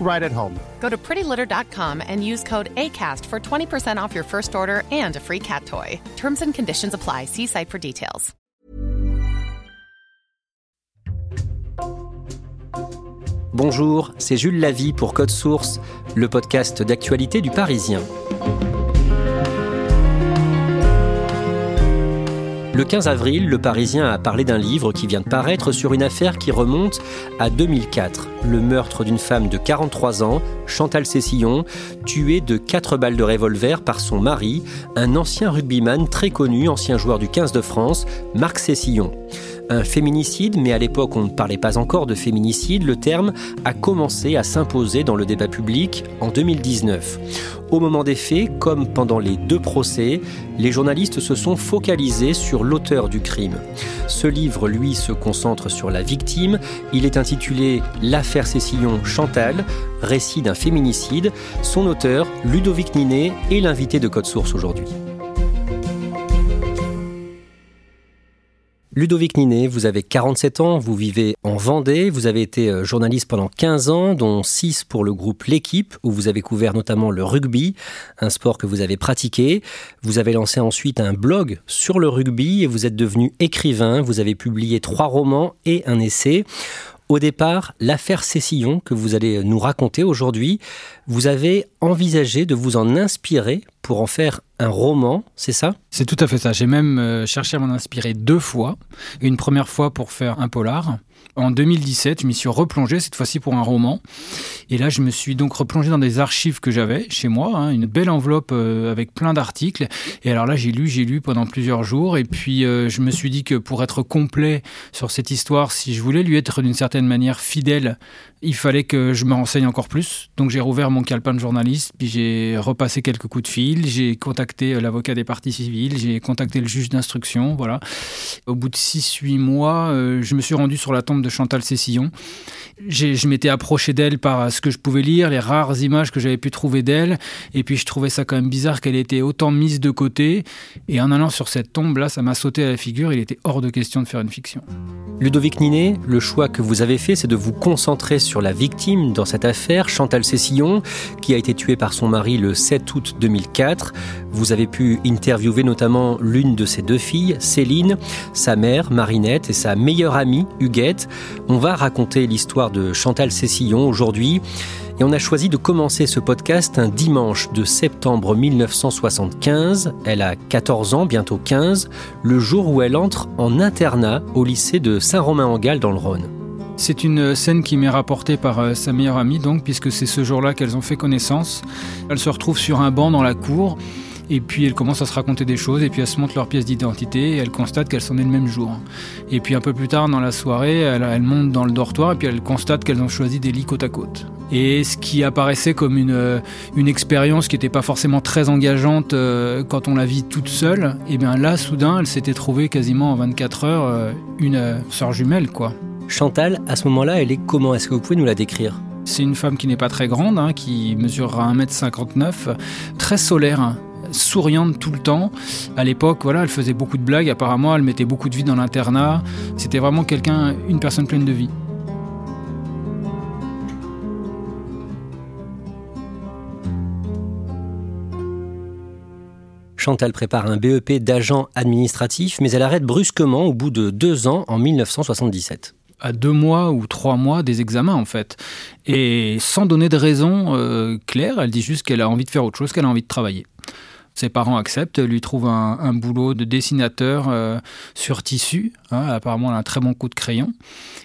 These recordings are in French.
right at home. Go to prettylitter.com and use code ACAST for 20% off your first order and a free cat toy. Terms and conditions apply. See site for details. Bonjour, c'est Jules Lavie pour Code Source, le podcast d'actualité du Parisien. Le 15 avril, le Parisien a parlé d'un livre qui vient de paraître sur une affaire qui remonte à 2004. Le meurtre d'une femme de 43 ans, Chantal Cessillon, tuée de 4 balles de revolver par son mari, un ancien rugbyman très connu, ancien joueur du 15 de France, Marc Cessillon un féminicide, mais à l'époque on ne parlait pas encore de féminicide, le terme a commencé à s'imposer dans le débat public en 2019. Au moment des faits, comme pendant les deux procès, les journalistes se sont focalisés sur l'auteur du crime. Ce livre, lui, se concentre sur la victime. Il est intitulé L'affaire Cécillon Chantal, récit d'un féminicide. Son auteur, Ludovic Ninet, est l'invité de Code Source aujourd'hui. Ludovic Ninet, vous avez 47 ans, vous vivez en Vendée, vous avez été euh, journaliste pendant 15 ans, dont 6 pour le groupe L'équipe, où vous avez couvert notamment le rugby, un sport que vous avez pratiqué. Vous avez lancé ensuite un blog sur le rugby et vous êtes devenu écrivain, vous avez publié trois romans et un essai. Au départ, l'affaire Cécillon que vous allez nous raconter aujourd'hui, vous avez envisagé de vous en inspirer pour en faire un roman, c'est ça? C'est tout à fait ça. J'ai même euh, cherché à m'en inspirer deux fois. Une première fois pour faire un polar, en 2017, je m'y suis replongé, cette fois-ci pour un roman. Et là, je me suis donc replongé dans des archives que j'avais chez moi, hein, une belle enveloppe euh, avec plein d'articles. Et alors là, j'ai lu, j'ai lu pendant plusieurs jours. Et puis, euh, je me suis dit que pour être complet sur cette histoire, si je voulais lui être d'une certaine manière fidèle, il fallait que je me renseigne encore plus. Donc, j'ai rouvert mon calepin de journaliste, puis j'ai repassé quelques coups de fil, j'ai contacté euh, l'avocat des parties civiles, j'ai contacté le juge d'instruction, voilà. Au bout de 6-8 mois, je me suis rendu sur la tombe Chantal Cessillon. Je m'étais approché d'elle par ce que je pouvais lire, les rares images que j'avais pu trouver d'elle. Et puis je trouvais ça quand même bizarre qu'elle ait été autant mise de côté. Et en allant sur cette tombe, là, ça m'a sauté à la figure. Il était hors de question de faire une fiction. Ludovic Ninet, le choix que vous avez fait, c'est de vous concentrer sur la victime dans cette affaire, Chantal Cessillon, qui a été tuée par son mari le 7 août 2004. Vous avez pu interviewer notamment l'une de ses deux filles, Céline, sa mère, Marinette, et sa meilleure amie, Huguette. On va raconter l'histoire de Chantal Cessillon aujourd'hui. Et on a choisi de commencer ce podcast un dimanche de septembre 1975. Elle a 14 ans, bientôt 15, le jour où elle entre en internat au lycée de Saint-Romain-en-Galles dans le Rhône. C'est une scène qui m'est rapportée par euh, sa meilleure amie, donc, puisque c'est ce jour-là qu'elles ont fait connaissance. Elle se retrouve sur un banc dans la cour. Et puis elles commencent à se raconter des choses, et puis elles se montrent leur pièce d'identité, et elles constatent qu'elles sont nées le même jour. Et puis un peu plus tard dans la soirée, elles, montent dans le dortoir, et puis elles constatent qu'elles ont choisi des lits côte à côte. Et ce qui apparaissait comme une, euh, une expérience qui n'était pas forcément très engageante euh, quand on la vit toute seule, et bien là, soudain, elle s'était trouvée quasiment en 24 heures euh, une sœur jumelle, quoi. Chantal, à ce moment-là, elle est comment? Est-ce que vous pouvez nous la décrire? C'est une femme qui n'est pas très grande, hein, qui mesurera 1m59, très solaire, souriante tout le temps. À l'époque, voilà, elle faisait beaucoup de blagues. Apparemment, elle mettait beaucoup de vie dans l'internat. C'était vraiment quelqu'un, une personne pleine de vie. Chantal prépare un BEP d'agent administratif, mais elle arrête brusquement au bout de deux ans en 1977 à deux mois ou trois mois des examens en fait. Et sans donner de raison euh, claire, elle dit juste qu'elle a envie de faire autre chose, qu'elle a envie de travailler. Ses parents acceptent, lui trouvent un, boulot de dessinateur euh, sur tissu. Hein, apparemment, elle a un très bon coup de crayon.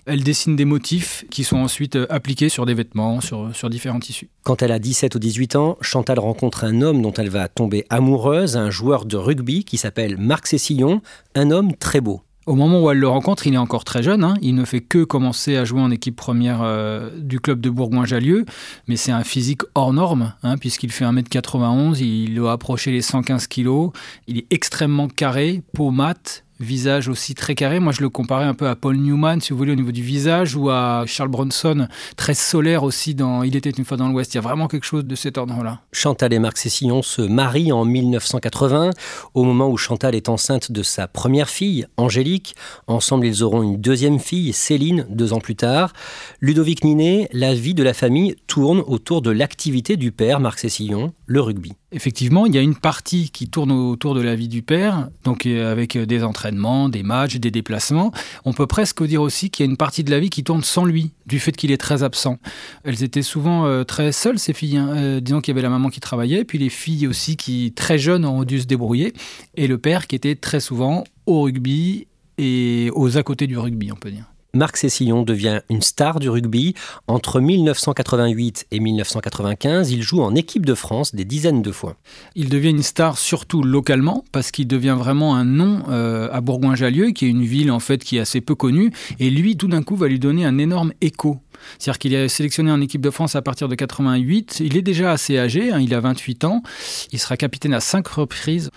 Elle dessine des motifs qui sont ensuite euh, appliqués sur des vêtements, sur, sur différents tissus. Quand elle a 17 ou 18 ans, Chantal rencontre un homme dont elle va tomber amoureuse, un joueur de rugby qui s'appelle Marc Cécillon, un homme très beau. Au moment où elle le rencontre, il est encore très jeune. Hein. Il ne fait que commencer à jouer en équipe première euh, du club de Bourgoin-Jallieu. Mais c'est un physique hors norme, hein, puisqu'il fait 1m91, il doit approcher les 115 kg. Il est extrêmement carré, peau mate, visage aussi très carré. Moi, je le comparais un peu à Paul Newman, si vous voulez, au niveau du visage, ou à Charles Bronson, très solaire aussi dans Il était une fois dans l'Ouest. Il y a vraiment quelque chose de cet ordre-là. Chantal et Marc Cessillon se marient en 1980, au moment où Chantal est enceinte de sa première fille, Angélique. Ensemble, ils auront une deuxième fille, Céline, deux ans plus tard. Ludovic Ninet, la vie de la famille tourne autour de l'activité du père, Marc Cessillon, le rugby. Effectivement, il y a une partie qui tourne autour de la vie du père, donc euh, avec euh, des entraînements, des matchs, des déplacements. On peut presque dire aussi qu'il y a une partie de la vie qui tourne sans lui, du fait qu'il est très absent. Elles étaient souvent euh, très seules, ces filles. Hein. disons qu'il y avait la maman qui travaillait, puis les filles aussi qui, très jeunes, ont dû se débrouiller, et le père qui était très souvent au rugby et aux à côté du rugby, on peut dire. Marc Cessillon devient une star du rugby. Entre 1988 et 1995, il joue en équipe de France des dizaines de fois. Il devient une star surtout localement parce qu'il devient vraiment un nom euh, à Bourgoin-Jallieu, qui est une ville en fait qui est assez peu connue. Et lui, tout d'un coup, va lui donner un énorme écho. C'est-à-dire qu'il est sélectionné en équipe de France à partir de 88. Il est déjà assez âgé, hein, il a 28 ans. Il sera capitaine à cinq reprises.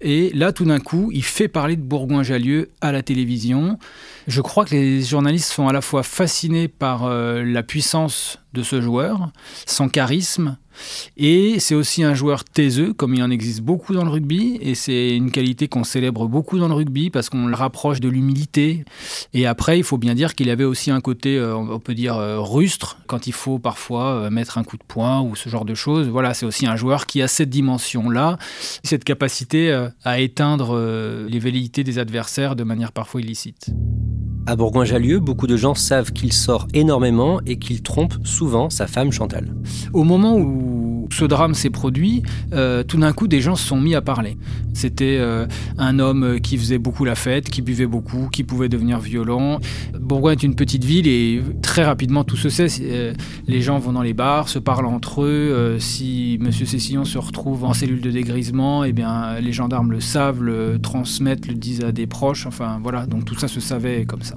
Et là, tout d'un coup, il fait parler de Bourgoin-Jallieu à la télévision. Je crois que les journalistes sont à la fois fascinés par euh, la puissance de ce joueur, son charisme, et c'est aussi un joueur taiseux, comme il en existe beaucoup dans le rugby, et c'est une qualité qu'on célèbre beaucoup dans le rugby parce qu'on le rapproche de l'humilité. Et après, il faut bien dire qu'il avait aussi un côté, euh, on peut dire, euh, rustre, quand il faut parfois mettre un coup de poing ou ce genre de choses. Voilà, c'est aussi un joueur qui a cette dimension-là, cette capacité à éteindre les velléités des adversaires de manière parfois illicite. À Bourgoin-Jallieu, beaucoup de gens savent qu'il sort énormément et qu'il trompe souvent sa femme Chantal. Au moment où ce drame s'est produit, euh, tout d'un coup, des gens se sont mis à parler. C'était euh, un homme qui faisait beaucoup la fête, qui buvait beaucoup, qui pouvait devenir violent. Bourgoin est une petite ville et très rapidement tout se sait. Euh, les gens vont dans les bars, se parlent entre eux. si M. Cessillon se retrouve en cellule de dégrisement, eh bien, les gendarmes le savent, le transmettent, le disent à des proches. Enfin voilà, donc tout ça se savait comme ça.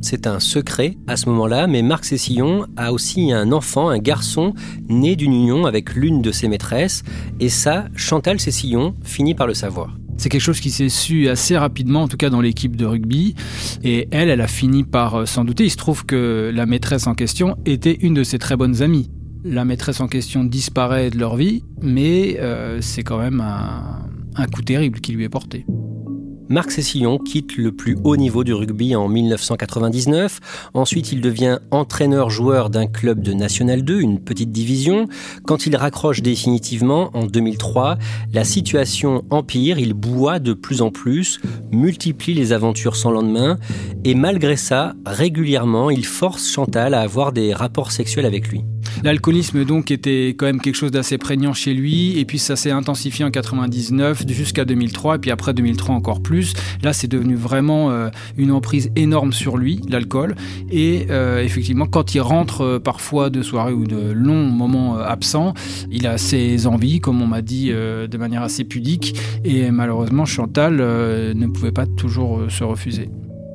C'est un secret à ce moment-là, mais Marc Cessillon a aussi un enfant, un garçon, né d'une union avec l'une de ses maîtresses, et ça, Chantal Cessillon finit par le savoir. C'est quelque chose qui s'est su assez rapidement, en tout cas dans l'équipe de rugby. Et elle, elle a fini par euh, s'en douter. Il se trouve que la maîtresse en question était une de ses très bonnes amies. La maîtresse en question disparaît de leur vie, mais euh, c'est quand même un coup terrible qui lui est porté. Marc Cessillon quitte le plus haut niveau du rugby en 1999. Ensuite, il devient entraîneur-joueur d'un club de National 2, une petite division. Quand il raccroche définitivement en 2003, la situation empire, il boit de plus en plus, multiplie les aventures sans lendemain et malgré ça, régulièrement, il force Chantal à avoir des rapports sexuels avec lui. L'alcoolisme donc était quand même quelque chose d'assez prégnant chez lui et puis ça s'est intensifié en 99 jusqu'à 2003 et puis après 2003 encore plus. Là c'est devenu vraiment euh, une emprise énorme sur lui, l'alcool et euh, effectivement quand il rentre euh, parfois de soirée ou de longs moments absents, il a ses envies comme on m'a dit de manière assez pudique et malheureusement Chantal ne pouvait pas toujours se refuser.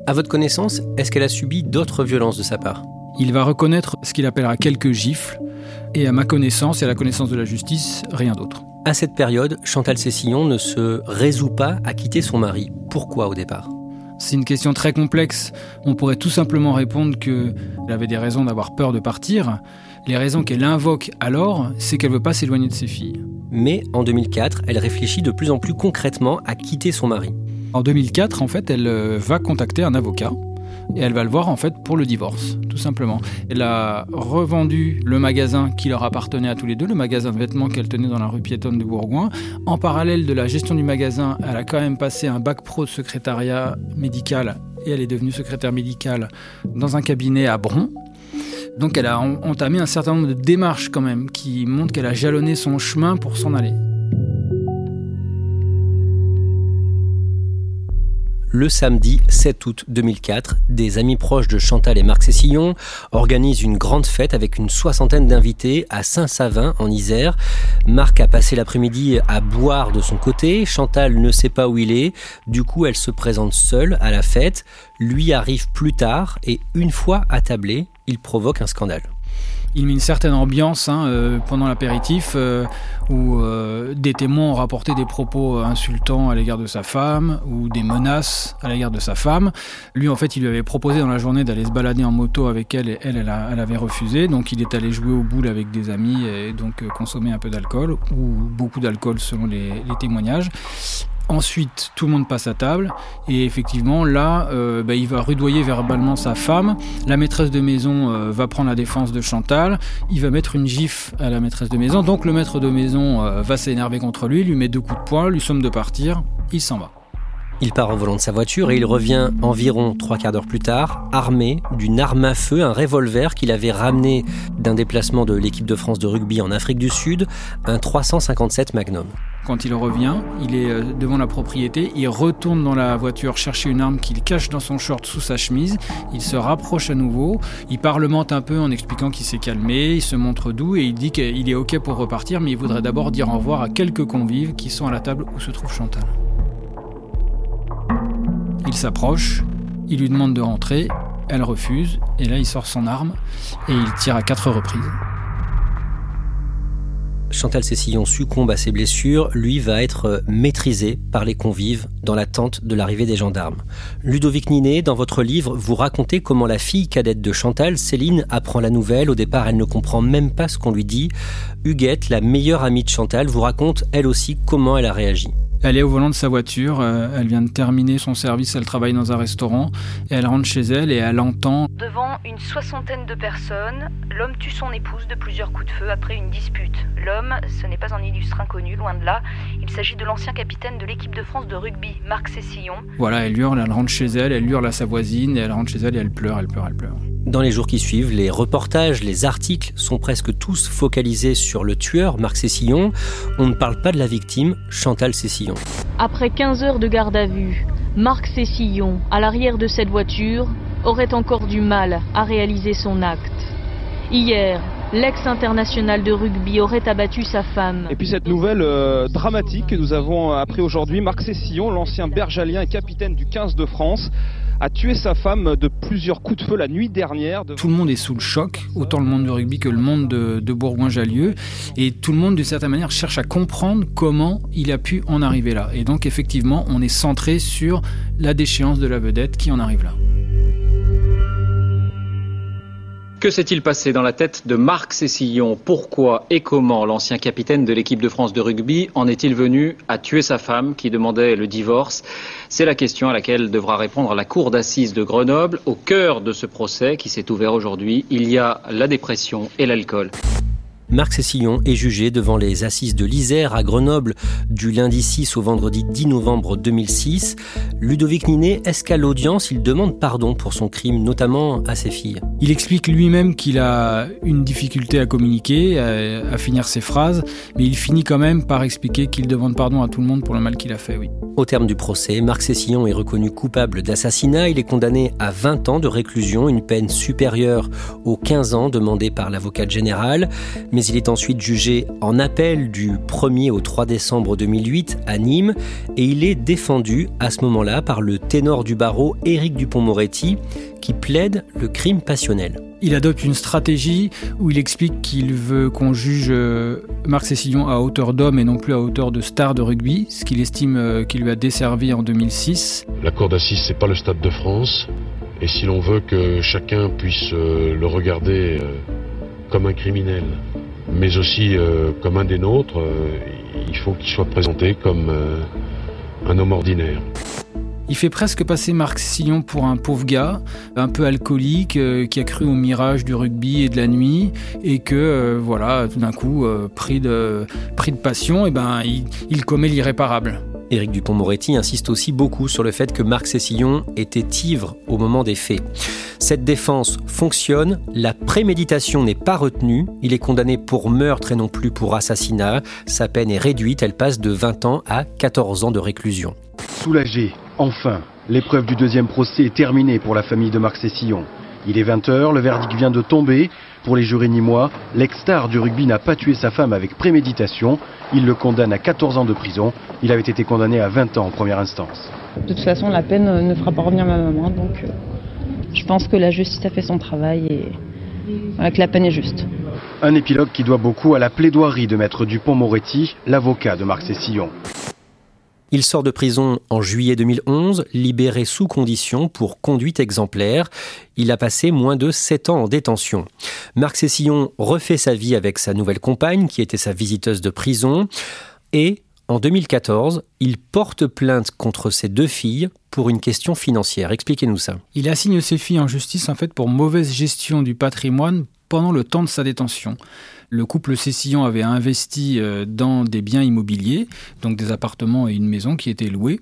À votre connaissance, est-ce qu'elle a subi d'autres violences de sa part? Il va reconnaître ce qu'il appellera quelques gifles, et à ma connaissance et à la connaissance de la justice, rien d'autre. À cette période, Chantal Cessillon ne se résout pas à quitter son mari. Pourquoi au départ? C'est une question très complexe. On pourrait tout simplement répondre qu'elle avait des raisons d'avoir peur de partir. Les raisons qu'elle invoque alors, c'est qu'elle ne veut pas s'éloigner de ses filles. Mais en 2004, elle réfléchit de plus en plus concrètement à quitter son mari. En 2004, en fait, elle euh, va contacter un avocat et elle va le voir en fait pour le divorce, tout simplement. Elle a revendu le magasin qui leur appartenait à tous les deux, le magasin de vêtements qu'elle tenait dans la rue piétonne de Bourgoin. En parallèle de la gestion du magasin, elle a quand même passé un bac pro de secrétariat médical et elle est devenue secrétaire médicale dans un cabinet à Bron. Donc elle a entamé un certain nombre de démarches quand même qui montrent qu'elle a jalonné son chemin pour s'en aller. Le samedi 7 août 2004, des amis proches de Chantal et Marc Cessillon organisent une grande fête avec une soixantaine d'invités à Saint-Savin en Isère. Marc a passé l'après-midi à boire de son côté, Chantal ne sait pas où il est, du coup elle se présente seule à la fête, lui arrive plus tard et une fois attablé, il provoque un scandale il met une certaine ambiance hein, euh, pendant l'apéritif euh, où euh, des témoins ont rapporté des propos insultants à l'égard de sa femme ou des menaces à l'égard de sa femme. Lui, en fait, il lui avait proposé dans la journée d'aller se balader en moto avec elle et elle, elle, avait refusé. Donc, il est allé jouer au boule avec des amis et donc consommer un peu d'alcool ou beaucoup d'alcool selon les témoignages. Ensuite, tout le monde passe à table et effectivement, là, euh, bah, il va rudoyer verbalement sa femme. La maîtresse de maison euh, va prendre la défense de Chantal. Il va mettre une gifle à la maîtresse de maison. Donc le maître de maison euh, va s'énerver contre lui, lui met deux coups de poing, lui somme de partir. Il s'en va. Il part en volant de sa voiture et il revient environ trois quarts d'heure plus tard, armé d'une arme à feu, un revolver qu'il avait ramené d'un déplacement de l'équipe de France de rugby en Afrique du Sud, un 357 Magnum. Quand il revient, il est euh, devant la propriété, il retourne dans la voiture chercher une arme qu'il cache dans son short sous sa chemise, il se rapproche à nouveau, il parlemente un peu en expliquant qu'il s'est calmé, il se montre doux et il dit qu'il est ok pour repartir, mais il voudrait d'abord dire au revoir à quelques convives qui sont à la table où se trouve Chantal. Il s'approche, il lui demande de rentrer, elle refuse, et là il sort son arme et il tire à quatre reprises. Chantal Cessillon succombe à ses blessures, lui va être maîtrisé par les convives dans l'attente de l'arrivée des gendarmes. Ludovic Ninet, dans votre livre, vous racontez comment la fille cadette de Chantal, Céline, apprend la nouvelle. Au départ, elle ne comprend même pas ce qu'on lui dit. Huguette, la meilleure amie de Chantal, vous raconte elle aussi comment elle a réagi. Elle est au volant de sa voiture, euh, elle vient de terminer son service, elle travaille dans un restaurant, et elle rentre chez elle et elle entend... Devant une soixantaine de personnes, l'homme tue son épouse de plusieurs coups de feu après une dispute. L'homme, ce n'est pas un illustre inconnu, loin de là, il s'agit de l'ancien capitaine de l'équipe de France de rugby, Marc Cessillon. Voilà, elle hurle, elle rentre chez elle, elle hurle à sa voisine, et elle rentre chez elle et elle pleure, elle pleure, elle pleure. Dans les jours qui suivent, les reportages, les articles sont presque tous focalisés sur le tueur, Marc Cessillon. On ne parle pas de la victime, Chantal Cessillon. Après 15 heures de garde à vue, Marc Cessillon, à l'arrière de cette voiture, aurait encore du mal à réaliser son acte. Hier, L'ex-international de rugby aurait abattu sa femme. Et puis cette nouvelle euh, dramatique que nous avons appris aujourd'hui, Marc Cessillon, l'ancien bergalien et capitaine du 15 de France, a tué sa femme de plusieurs coups de feu la nuit dernière. Tout le monde est sous le choc, autant le monde du rugby que le monde de, de Bourgoin-Jallieu. Et tout le monde, d'une certaine manière, cherche à comprendre comment il a pu en arriver là. Et donc, effectivement, on est centré sur la déchéance de la vedette qui en arrive là. Que s'est-il passé dans la tête de Marc Cessillon Pourquoi et comment l'ancien capitaine de l'équipe de France de rugby en est-il venu à tuer sa femme qui demandait le divorce? C'est la question à laquelle devra répondre la cour d'assises de Grenoble. Au cœur de ce procès qui s'est ouvert aujourd'hui, il y a la dépression et l'alcool. Marc Cessillon est jugé devant les assises de l'Isère à Grenoble du lundi 6 au vendredi 10 novembre 2006. Ludovic Ninet escale l'audience, il demande pardon pour son crime, notamment à ses filles. Il explique lui-même qu'il a une difficulté à communiquer, à, finir ses phrases, mais il finit quand même par expliquer qu'il demande pardon à tout le monde pour le mal qu'il a fait, oui. Au terme du procès, Marc Cessillon est reconnu coupable d'assassinat. Il est condamné à 20 ans de réclusion, une peine supérieure aux 15 ans demandés par l'avocat général. Mais il est ensuite jugé en appel du 1er au 3 décembre 2008 à Nîmes et il est défendu à ce moment-là par le ténor du barreau Éric Dupont-Moretti qui plaide le crime passionnel. Il adopte une stratégie où il explique qu'il veut qu'on juge euh, Marc Cessillon à hauteur d'homme et non plus à hauteur de star de rugby, ce qu'il estime euh, qu'il lui a desservi en 2006. La cour d'assises, c'est pas le Stade de France. Et si l'on veut que chacun puisse euh, le regarder comme un criminel, mais aussi comme un des nôtres, il faut qu'il soit présenté comme un homme ordinaire. Il fait presque passer Marc Sillon pour un pauvre gars, un peu alcoolique, euh, qui a cru au mirage du rugby et de la nuit, et que, euh, voilà, tout d'un coup, euh, pris, de, pris de passion, et ben, il, commet l'irréparable. Éric Dupont-Moretti insiste aussi beaucoup sur le fait que Marc Cessillon était ivre au moment des faits. Cette défense fonctionne, la préméditation n'est pas retenue, il est condamné pour meurtre et non plus pour assassinat, sa peine est réduite, elle passe de 20 ans à 14 ans de réclusion. Soulagé, enfin, L'épreuve du deuxième procès est terminée pour la famille de Marc Cessillon. Il est 20h, le verdict vient de tomber. Pour les jurés mois, l'ex-star du rugby n'a pas tué sa femme avec préméditation. Il le condamne à 14 ans de prison. Il avait été condamné à 20 ans en première instance. De toute façon, la peine ne fera pas revenir ma maman, donc euh, je pense que la justice a fait son travail et que la peine est juste. Un épilogue qui doit beaucoup à la plaidoirie de maître Dupont-Moretti, l'avocat de Marc Cessillon. Il sort de prison en juillet 2011, libéré sous condition pour conduite exemplaire. Il a passé moins de 7 ans en détention. Marc Cessillon refait sa vie avec sa nouvelle compagne, qui était sa visiteuse de prison. Et en 2014, il porte plainte contre ses deux filles pour une question financière. Expliquez-nous ça. Il assigne ses filles en justice en fait pour mauvaise gestion du patrimoine pendant le temps de sa détention. Le couple Cessillon avait investi euh, dans des biens immobiliers, donc des appartements et une maison qui étaient loués.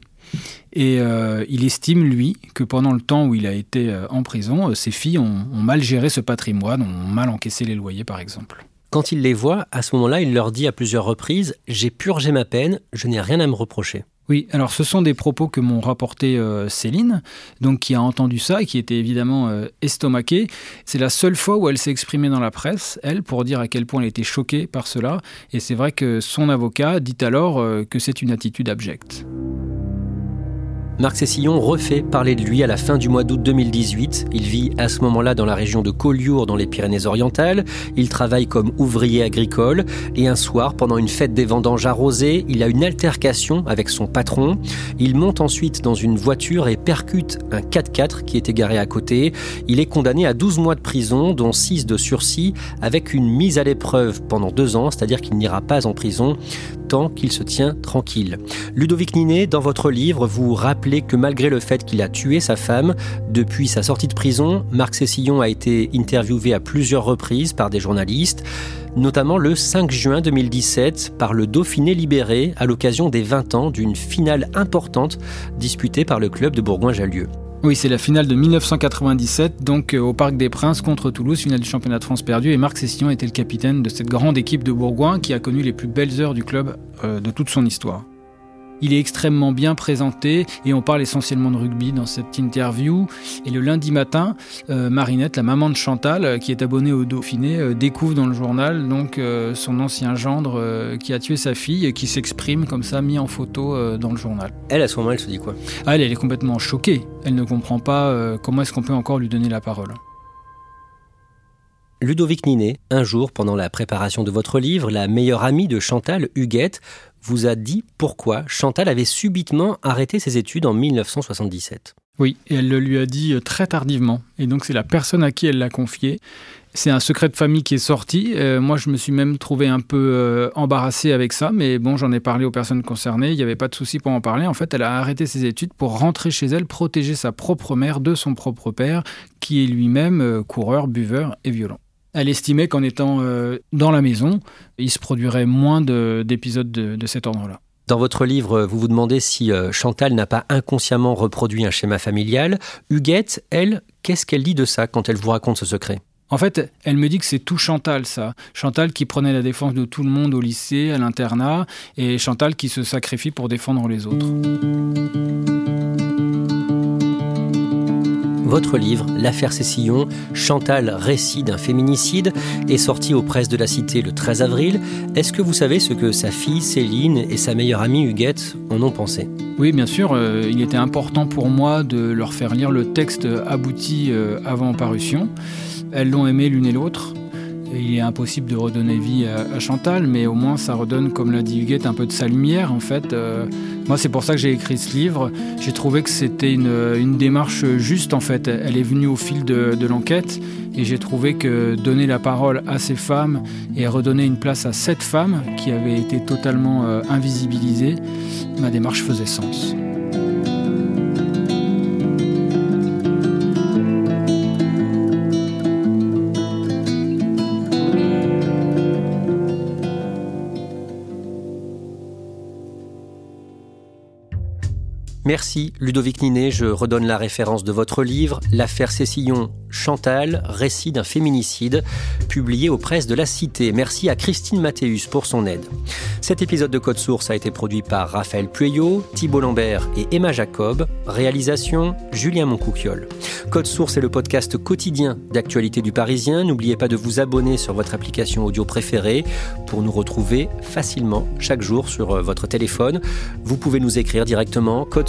Et euh, il estime, lui, que pendant le temps où il a été euh, en prison, ses filles ont, ont mal géré ce patrimoine, ont mal encaissé les loyers, par exemple. Quand il les voit, à ce moment-là, il leur dit à plusieurs reprises J'ai purgé ma peine, je n'ai rien à me reprocher. Oui, alors ce sont des propos que m'ont rapporté euh, Céline, donc qui a entendu ça et qui était évidemment euh, estomaquée. C'est la seule fois où elle s'est exprimée dans la presse, elle, pour dire à quel point elle était choquée par cela. Et c'est vrai que son avocat dit alors euh, que c'est une attitude abjecte. Marc Cessillon refait parler de lui à la fin du mois d'août 2018. Il vit à ce moment-là dans la région de Collioure, dans les Pyrénées-Orientales. Il travaille comme ouvrier agricole. Et un soir, pendant une fête des vendanges arrosées, il a une altercation avec son patron. Il monte ensuite dans une voiture et percute un 4x4 qui était garé à côté. Il est condamné à 12 mois de prison, dont 6 de sursis, avec une mise à l'épreuve pendant deux ans, c'est-à-dire qu'il n'ira pas en prison qu'il se tient tranquille. Ludovic Ninet, dans votre livre, vous rappelez que malgré le fait qu'il a tué sa femme, depuis sa sortie de prison, Marc Cessillon a été interviewé à plusieurs reprises par des journalistes, notamment le 5 juin 2017 par le Dauphiné libéré à l'occasion des 20 ans d'une finale importante disputée par le club de Bourgoin-Jallieu. Oui, c'est la finale de 1997, donc euh, au Parc des Princes contre Toulouse, finale du championnat de France perdu. Et Marc Sessillon était le capitaine de cette grande équipe de Bourgoin qui a connu les plus belles heures du club euh, de toute son histoire. Il est extrêmement bien présenté et on parle essentiellement de rugby dans cette interview. Et le lundi matin, euh, Marinette, la maman de Chantal, euh, qui est abonnée au Dauphiné, euh, découvre dans le journal donc son ancien gendre qui a tué sa fille et qui s'exprime comme ça, mis en photo dans le journal. Elle, à ce moment, elle se dit quoi? Ah, elle, elle est complètement choquée. Elle ne comprend pas comment est-ce qu'on peut encore lui donner la parole. Ludovic Ninet, un jour, pendant la préparation de votre livre, la meilleure amie de Chantal, Huguette, vous a dit pourquoi Chantal avait subitement arrêté ses études en 1977. Oui, et elle le lui a dit euh, très tardivement. Et donc c'est la personne à qui elle l'a confié. C'est un secret de famille qui est sorti. Euh, moi, je me suis même trouvé un peu euh, embarrassé avec ça, mais bon, j'en ai parlé aux personnes concernées. Il n'y avait pas de souci pour en parler. En fait, elle a arrêté ses études pour rentrer chez elle, protéger sa propre mère de son propre père, qui est lui-même coureur, buveur et violent. Elle estimait qu'en étant euh, dans la maison, il se produirait moins d'épisodes de, cet ordre-là. Dans votre livre, vous vous demandez si euh, Chantal n'a pas inconsciemment reproduit un schéma familial. Huguette, elle, qu'est-ce qu'elle dit de ça quand elle vous raconte ce secret? En fait, elle me dit que c'est tout Chantal, ça. Chantal qui prenait la défense de tout le monde au lycée, à l'internat, et Chantal qui se sacrifie pour défendre les autres. Votre livre, L'affaire Cécillon, Chantal, récit d'un féminicide, est sorti aux presses de la Cité le 13 avril. Est-ce que vous savez ce que sa fille Céline et sa meilleure amie Huguette en ont pensé? Oui, bien sûr. Euh, il était important pour moi de leur faire lire le texte abouti euh, avant parution. Elles l'ont aimé l'une et l'autre. Il est impossible de redonner vie à, Chantal, mais au moins ça redonne, comme l'a dit Huguette, un peu de sa lumière en fait. Euh, moi, c'est pour ça que j'ai écrit ce livre. J'ai trouvé que c'était une, démarche juste en fait. Elle est venue au fil de, l'enquête et j'ai trouvé que donner la parole à ces femmes et redonner une place à cette femme qui avait été totalement euh, invisibilisée, ma démarche faisait sens. Merci Ludovic Ninet, je redonne la référence de votre livre, L'affaire Cécillon, Chantal, récit d'un féminicide, publié aux presses de la Cité. Merci à Christine Mathéus pour son aide. Cet épisode de Code Source a été produit par Raphaël Pueyo, Thibault Lambert et Emma Jacob. Réalisation Julien Moncouquiol. Code Source est le podcast quotidien d'actualité du Parisien. N'oubliez pas de vous abonner sur votre application audio préférée pour nous retrouver facilement chaque jour sur euh, votre téléphone. Vous pouvez nous écrire directement code